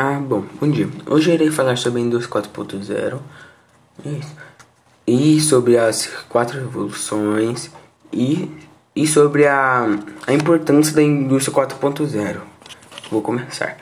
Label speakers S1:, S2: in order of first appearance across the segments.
S1: Ah, bom, bom dia. Hoje irei falar sobre a indústria 4.0 e sobre as quatro revoluções e, e sobre a, a importância da indústria 4.0. Vou começar.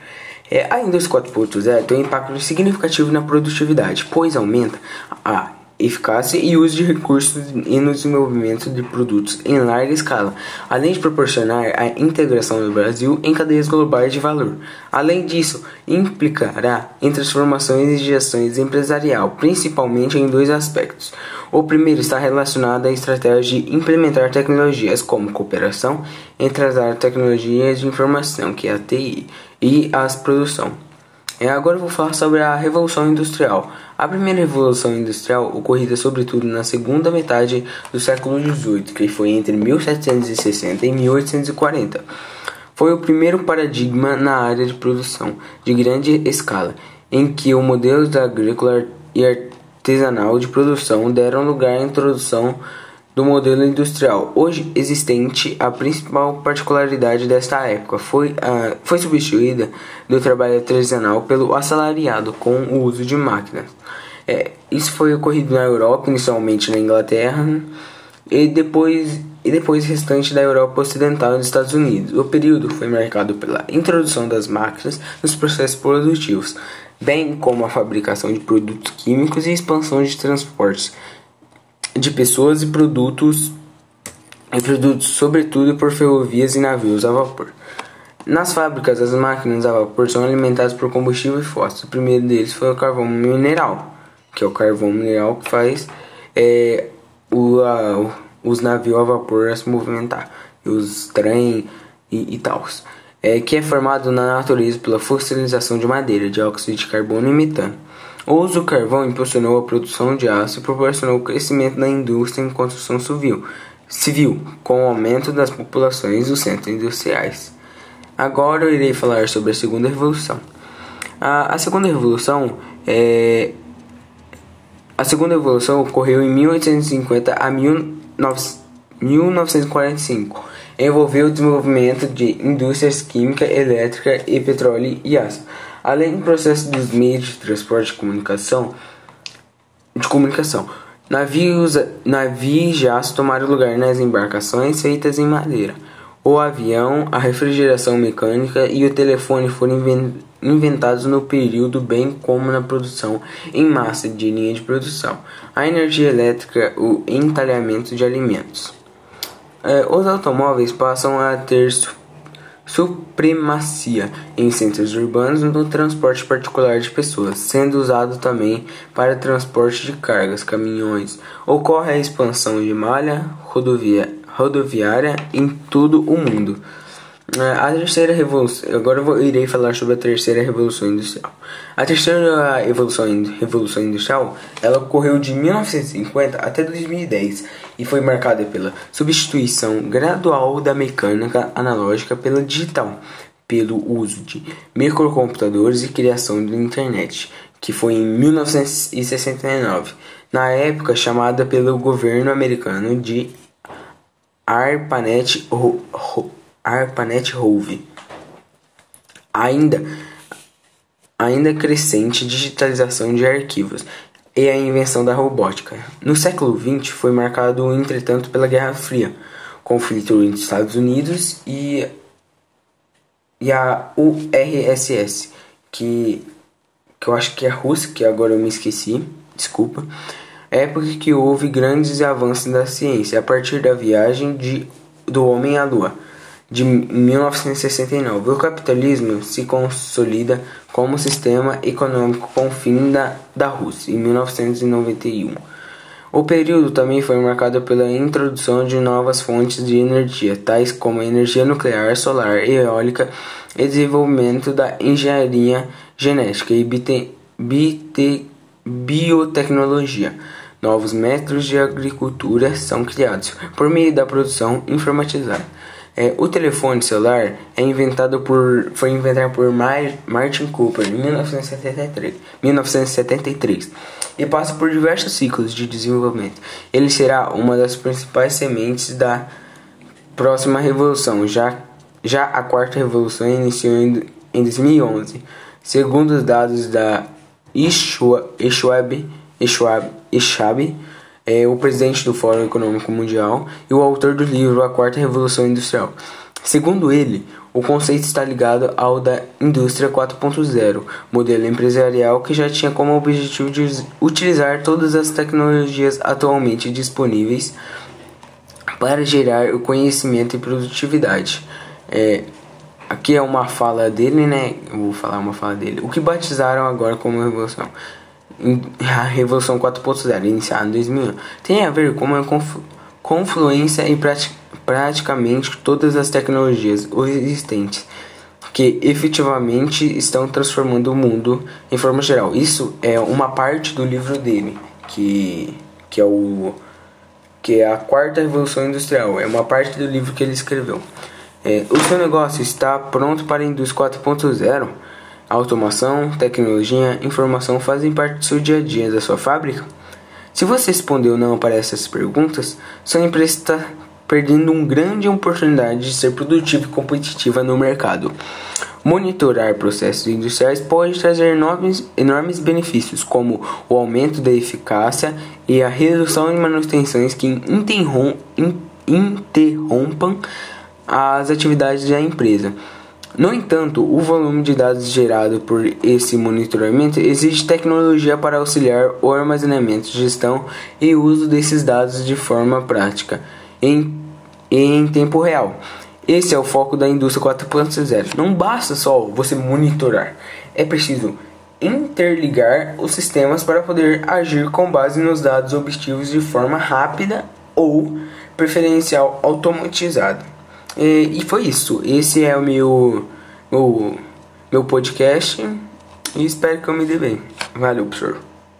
S1: É, a indústria 4.0 tem um impacto significativo na produtividade, pois aumenta a eficácia e uso de recursos e no desenvolvimento de produtos em larga escala, além de proporcionar a integração do Brasil em cadeias globais de valor. Além disso, implicará em transformações e gestões empresarial, principalmente em dois aspectos. O primeiro está relacionado à estratégia de implementar tecnologias como cooperação entre as áreas de tecnologias de informação, que é a TI, e as produção. É, agora eu vou falar sobre a Revolução Industrial. A primeira Revolução Industrial ocorrida sobretudo na segunda metade do século XVIII, que foi entre 1760 e 1840. Foi o primeiro paradigma na área de produção de grande escala, em que o modelo agrícola e artesanal de produção deram lugar à introdução do modelo industrial hoje existente, a principal particularidade desta época foi, uh, foi substituída do trabalho artesanal pelo assalariado com o uso de máquinas. É, isso foi ocorrido na Europa, inicialmente na Inglaterra e depois e depois restante da Europa Ocidental e dos Estados Unidos. O período foi marcado pela introdução das máquinas nos processos produtivos, bem como a fabricação de produtos químicos e expansão de transportes de pessoas e produtos, e produtos sobretudo por ferrovias e navios a vapor. Nas fábricas, as máquinas a vapor são alimentadas por combustível fóssil. O primeiro deles foi o carvão mineral, que é o carvão mineral que faz é, o, a, os navios a vapor a se movimentar, os trem e, e tal. É, que é formado na natureza pela fossilização de madeira, dióxido de carbono e metano. O uso do carvão impulsionou a produção de aço e proporcionou o crescimento da indústria em construção civil, civil com o aumento das populações dos centros industriais. Agora eu irei falar sobre a segunda revolução. A, a segunda revolução é a segunda revolução ocorreu em 1850 a 1945. Envolveu o desenvolvimento de indústrias química, elétrica e petróleo e aço além do processo dos meios de transporte de comunicação, de comunicação. Navios, navios já tomaram lugar nas embarcações feitas em madeira. O avião, a refrigeração mecânica e o telefone foram inventados no período, bem como na produção em massa de linha de produção, a energia elétrica, o entalhamento de alimentos. É, os automóveis passam a ter supremacia em centros urbanos no transporte particular de pessoas, sendo usado também para transporte de cargas, caminhões. Ocorre a expansão de malha rodovia, rodoviária em todo o mundo. É, a terceira revolução. Agora eu irei falar sobre a terceira revolução industrial. A terceira evolução, revolução industrial, ela ocorreu de 1950 até 2010 e foi marcada pela substituição gradual da mecânica analógica pela digital, pelo uso de microcomputadores e criação da internet, que foi em 1969, na época chamada pelo governo americano de ARPANET. ARPANET Rove. Ainda, ainda crescente digitalização de arquivos e a invenção da robótica. No século XX foi marcado, entretanto, pela Guerra Fria, conflito entre Estados Unidos e, e a URSS, que, que eu acho que é a Rússia, que agora eu me esqueci, desculpa, época que houve grandes avanços da ciência a partir da viagem de, do homem à Lua de 1969. O capitalismo se consolida como sistema econômico com o fim da, da Rússia, em 1991. O período também foi marcado pela introdução de novas fontes de energia, tais como a energia nuclear, solar e eólica, e desenvolvimento da engenharia genética e biotecnologia. Novos métodos de agricultura são criados por meio da produção informatizada. É, o telefone celular é inventado por, foi inventado por Mar, Martin Cooper em 1973, 1973 e passa por diversos ciclos de desenvolvimento. Ele será uma das principais sementes da próxima revolução, já, já a quarta revolução iniciou em, em 2011. Segundo os dados da Schwab, Schwab, é o presidente do Fórum Econômico Mundial e o autor do livro A Quarta Revolução Industrial. Segundo ele, o conceito está ligado ao da Indústria 4.0, modelo empresarial que já tinha como objetivo de utilizar todas as tecnologias atualmente disponíveis para gerar o conhecimento e produtividade. É, aqui é uma fala dele, né? Vou falar uma fala dele. O que batizaram agora como revolução? A Revolução 4.0, iniciada em 2001, tem a ver com uma confluência e praticamente todas as tecnologias existentes que efetivamente estão transformando o mundo em forma geral. Isso é uma parte do livro dele, que, que é o que é a quarta revolução industrial. É uma parte do livro que ele escreveu. É, o seu negócio está pronto para a indústria 4.0? Automação, tecnologia, informação fazem parte do seu dia a dia da sua fábrica? Se você respondeu não para essas perguntas, sua empresa está perdendo uma grande oportunidade de ser produtiva e competitiva no mercado. Monitorar processos industriais pode trazer enormes, enormes benefícios, como o aumento da eficácia e a redução de manutenções que interrompam as atividades da empresa. No entanto, o volume de dados gerado por esse monitoramento exige tecnologia para auxiliar o armazenamento, gestão e uso desses dados de forma prática em, em tempo real. Esse é o foco da indústria 4.0. Não basta só você monitorar, é preciso interligar os sistemas para poder agir com base nos dados objetivos de forma rápida ou preferencial automatizada. E, e foi isso. Esse é o meu, meu, meu podcast e espero que eu me dê bem. Valeu, professor.